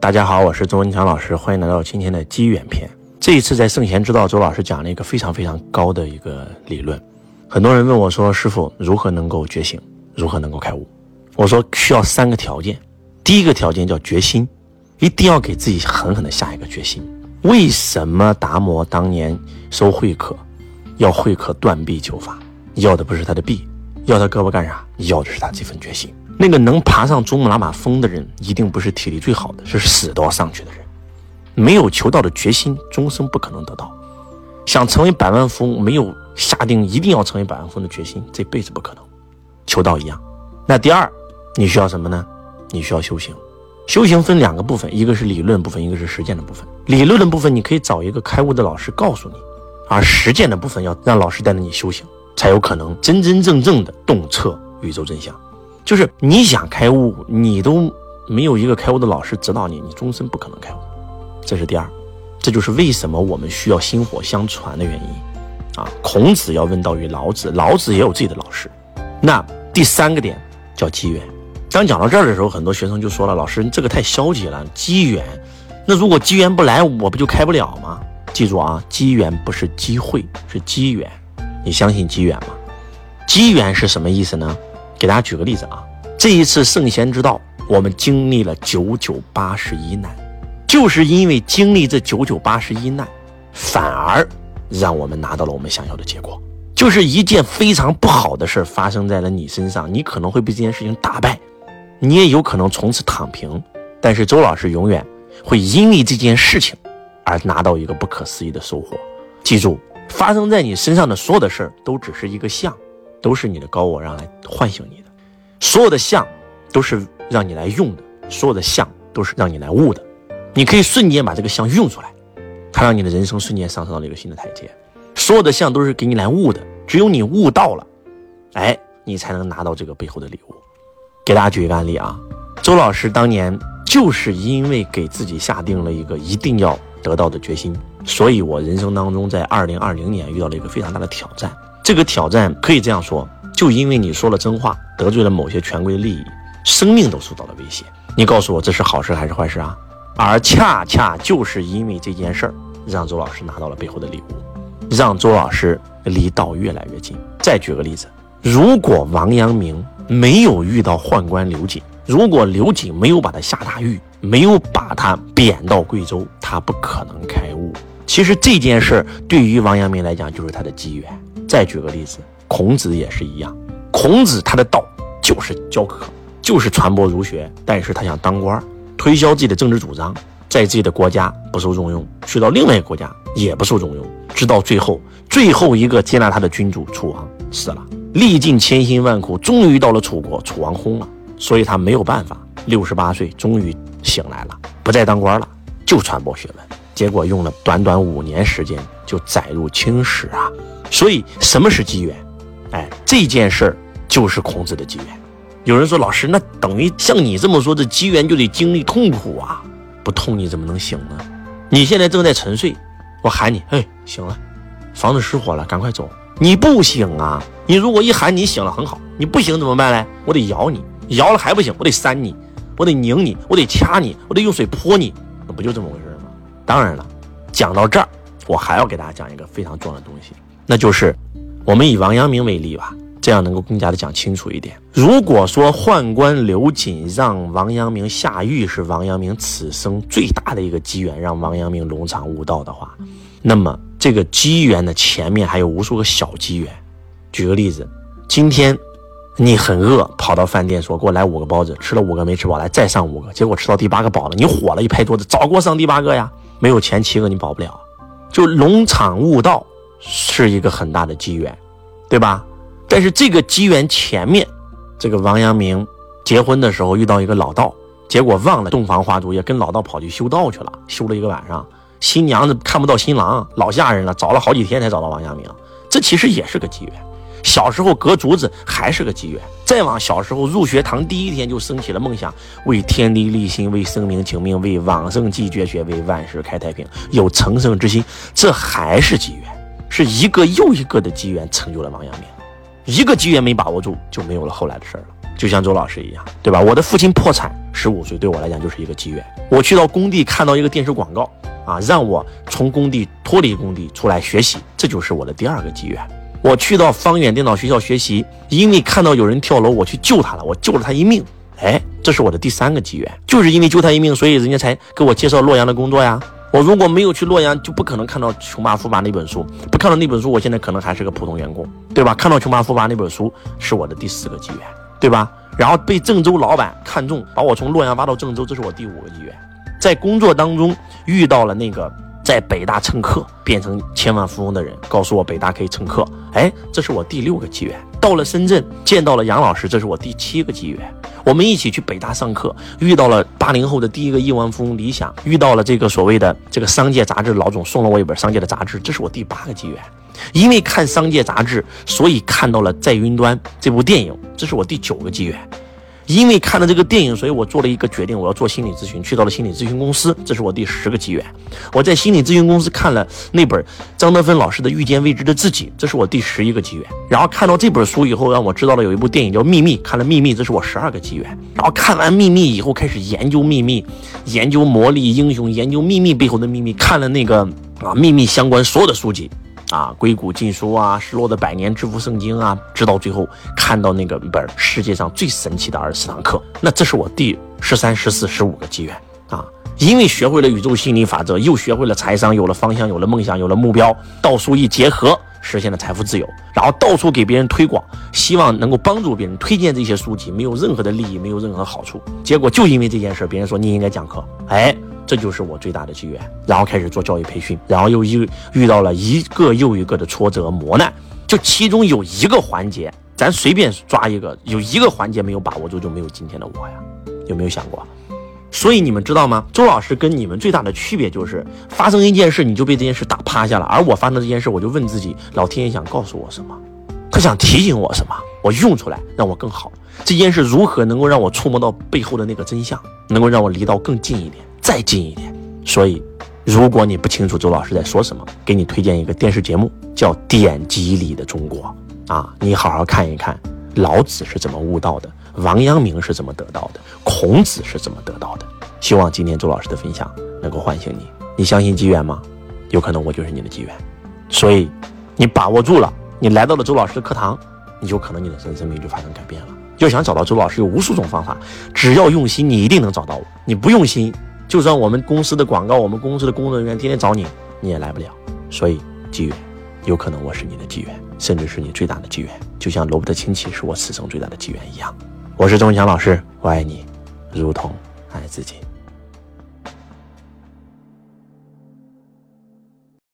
大家好，我是周文强老师，欢迎来到今天的机缘篇。这一次在圣贤之道，周老师讲了一个非常非常高的一个理论。很多人问我说：“师傅，如何能够觉醒？如何能够开悟？”我说需要三个条件。第一个条件叫决心，一定要给自己狠狠的下一个决心。为什么达摩当年收慧可，要慧可断臂求法？要的不是他的臂，要他胳膊干啥？要的是他这份决心。那个能爬上珠穆朗玛峰的人，一定不是体力最好的，是死都要上去的人。没有求道的决心，终生不可能得到。想成为百万富翁，没有下定一定要成为百万富翁的决心，这辈子不可能。求道一样。那第二，你需要什么呢？你需要修行。修行分两个部分，一个是理论部分，一个是实践的部分。理论的部分，你可以找一个开悟的老师告诉你；而实践的部分，要让老师带着你修行，才有可能真真正正的洞彻宇宙真相。就是你想开悟，你都没有一个开悟的老师指导你，你终身不可能开悟。这是第二，这就是为什么我们需要薪火相传的原因。啊，孔子要问道于老子，老子也有自己的老师。那第三个点叫机缘。当讲到这儿的时候，很多学生就说了：“老师，这个太消极了，机缘。那如果机缘不来，我不就开不了吗？”记住啊，机缘不是机会，是机缘。你相信机缘吗？机缘是什么意思呢？给大家举个例子啊，这一次圣贤之道，我们经历了九九八十一难，就是因为经历这九九八十一难，反而让我们拿到了我们想要的结果。就是一件非常不好的事发生在了你身上，你可能会被这件事情打败，你也有可能从此躺平。但是周老师永远会因为这件事情而拿到一个不可思议的收获。记住，发生在你身上的所有的事儿都只是一个像。都是你的高我让来唤醒你的，所有的相都是让你来用的，所有的相都是让你来悟的。你可以瞬间把这个相用出来，它让你的人生瞬间上升到了一个新的台阶。所有的相都是给你来悟的，只有你悟到了，哎，你才能拿到这个背后的礼物。给大家举一个案例啊，周老师当年就是因为给自己下定了一个一定要得到的决心，所以我人生当中在二零二零年遇到了一个非常大的挑战。这个挑战可以这样说，就因为你说了真话，得罪了某些权贵利益，生命都受到了威胁。你告诉我这是好事还是坏事啊？而恰恰就是因为这件事儿，让周老师拿到了背后的礼物，让周老师离道越来越近。再举个例子，如果王阳明没有遇到宦官刘瑾，如果刘瑾没有把他下大狱，没有把他贬到贵州，他不可能开悟。其实这件事儿对于王阳明来讲，就是他的机缘。再举个例子，孔子也是一样。孔子他的道就是教课，就是传播儒学。但是他想当官，推销自己的政治主张，在自己的国家不受重用，去到另外一个国家也不受重用，直到最后，最后一个接纳他的君主楚王死了，历尽千辛万苦，终于到了楚国，楚王薨了，所以他没有办法，六十八岁终于醒来了，不再当官了，就传播学问。结果用了短短五年时间就载入青史啊！所以，什么是机缘？哎，这件事儿就是孔子的机缘。有人说，老师，那等于像你这么说，这机缘就得经历痛苦啊？不痛你怎么能醒呢？你现在正在沉睡，我喊你，嘿，醒了，房子失火了，赶快走。你不醒啊？你如果一喊你醒了，很好。你不醒怎么办呢？我得摇你，摇了还不醒，我得扇你，我得拧你，我得掐你，我得用水泼你，那不就这么回事吗？当然了，讲到这儿，我还要给大家讲一个非常重要的东西。那就是我们以王阳明为例吧，这样能够更加的讲清楚一点。如果说宦官刘瑾让王阳明下狱是王阳明此生最大的一个机缘，让王阳明龙场悟道的话，那么这个机缘的前面还有无数个小机缘。举个例子，今天你很饿，跑到饭店说给我来五个包子，吃了五个没吃饱，来再上五个，结果吃到第八个饱了，你火了，一拍桌子，早给我上第八个呀！没有前七个你饱不了，就龙场悟道。是一个很大的机缘，对吧？但是这个机缘前面，这个王阳明结婚的时候遇到一个老道，结果忘了洞房花烛夜，跟老道跑去修道去了，修了一个晚上，新娘子看不到新郎，老吓人了，找了好几天才找到王阳明，这其实也是个机缘。小时候隔竹子还是个机缘，再往小时候入学堂第一天就升起了梦想，为天地立心，为生民请命，为往圣继绝学，为万世开太平，有成圣之心，这还是机缘。是一个又一个的机缘成就了王阳明，一个机缘没把握住，就没有了后来的事儿了。就像周老师一样，对吧？我的父亲破产，十五岁对我来讲就是一个机缘。我去到工地看到一个电视广告啊，让我从工地脱离工地出来学习，这就是我的第二个机缘。我去到方远电脑学校学习，因为看到有人跳楼，我去救他了，我救了他一命。哎，这是我的第三个机缘，就是因为救他一命，所以人家才给我介绍洛阳的工作呀。我如果没有去洛阳，就不可能看到《穷爸富爸》那本书，不看到那本书，我现在可能还是个普通员工，对吧？看到《穷爸富爸》那本书是我的第四个机缘，对吧？然后被郑州老板看中，把我从洛阳挖到郑州，这是我第五个机缘。在工作当中遇到了那个。在北大蹭课变成千万富翁的人，告诉我北大可以蹭课，哎，这是我第六个机缘。到了深圳见到了杨老师，这是我第七个机缘。我们一起去北大上课，遇到了八零后的第一个亿万富翁李想，遇到了这个所谓的这个商界杂志老总送了我一本商界的杂志，这是我第八个机缘。因为看商界杂志，所以看到了在云端这部电影，这是我第九个机缘。因为看了这个电影，所以我做了一个决定，我要做心理咨询，去到了心理咨询公司，这是我第十个机缘。我在心理咨询公司看了那本张德芬老师的《遇见未知的自己》，这是我第十一个机缘。然后看到这本书以后，让我知道了有一部电影叫《秘密》，看了《秘密》，这是我十二个机缘。然后看完《秘密》以后，开始研究《秘密》，研究魔力英雄，研究《秘密》背后的秘密，看了那个啊《秘密》相关所有的书籍。啊，硅谷禁书啊，失落的百年致富圣经啊，直到最后看到那个本世界上最神奇的二十四堂课，那这是我第十三、十四、十五个机缘啊！因为学会了宇宙心理法则，又学会了财商，有了方向，有了梦想，有了目标，道书一结合，实现了财富自由，然后到处给别人推广，希望能够帮助别人推荐这些书籍，没有任何的利益，没有任何好处，结果就因为这件事，别人说你应该讲课，哎。这就是我最大的机缘，然后开始做教育培训，然后又遇遇到了一个又一个的挫折磨难，就其中有一个环节，咱随便抓一个，有一个环节没有把握住，就没有今天的我呀，有没有想过？所以你们知道吗？周老师跟你们最大的区别就是发生一件事，你就被这件事打趴下了，而我发生这件事，我就问自己，老天爷想告诉我什么？他想提醒我什么？我用出来让我更好。这件事如何能够让我触摸到背后的那个真相，能够让我离到更近一点？再近一点，所以，如果你不清楚周老师在说什么，给你推荐一个电视节目，叫《典籍里的中国》啊，你好好看一看，老子是怎么悟道的，王阳明是怎么得到的，孔子是怎么得到的。希望今天周老师的分享能够唤醒你。你相信机缘吗？有可能我就是你的机缘，所以你把握住了，你来到了周老师的课堂，你就可能你的人生命就发生改变了。要想找到周老师，有无数种方法，只要用心，你一定能找到我。你不用心。就算我们公司的广告，我们公司的工作人员天天找你，你也来不了。所以机缘，有可能我是你的机缘，甚至是你最大的机缘。就像罗伯特亲戚是我此生最大的机缘一样。我是钟强老师，我爱你，如同爱自己。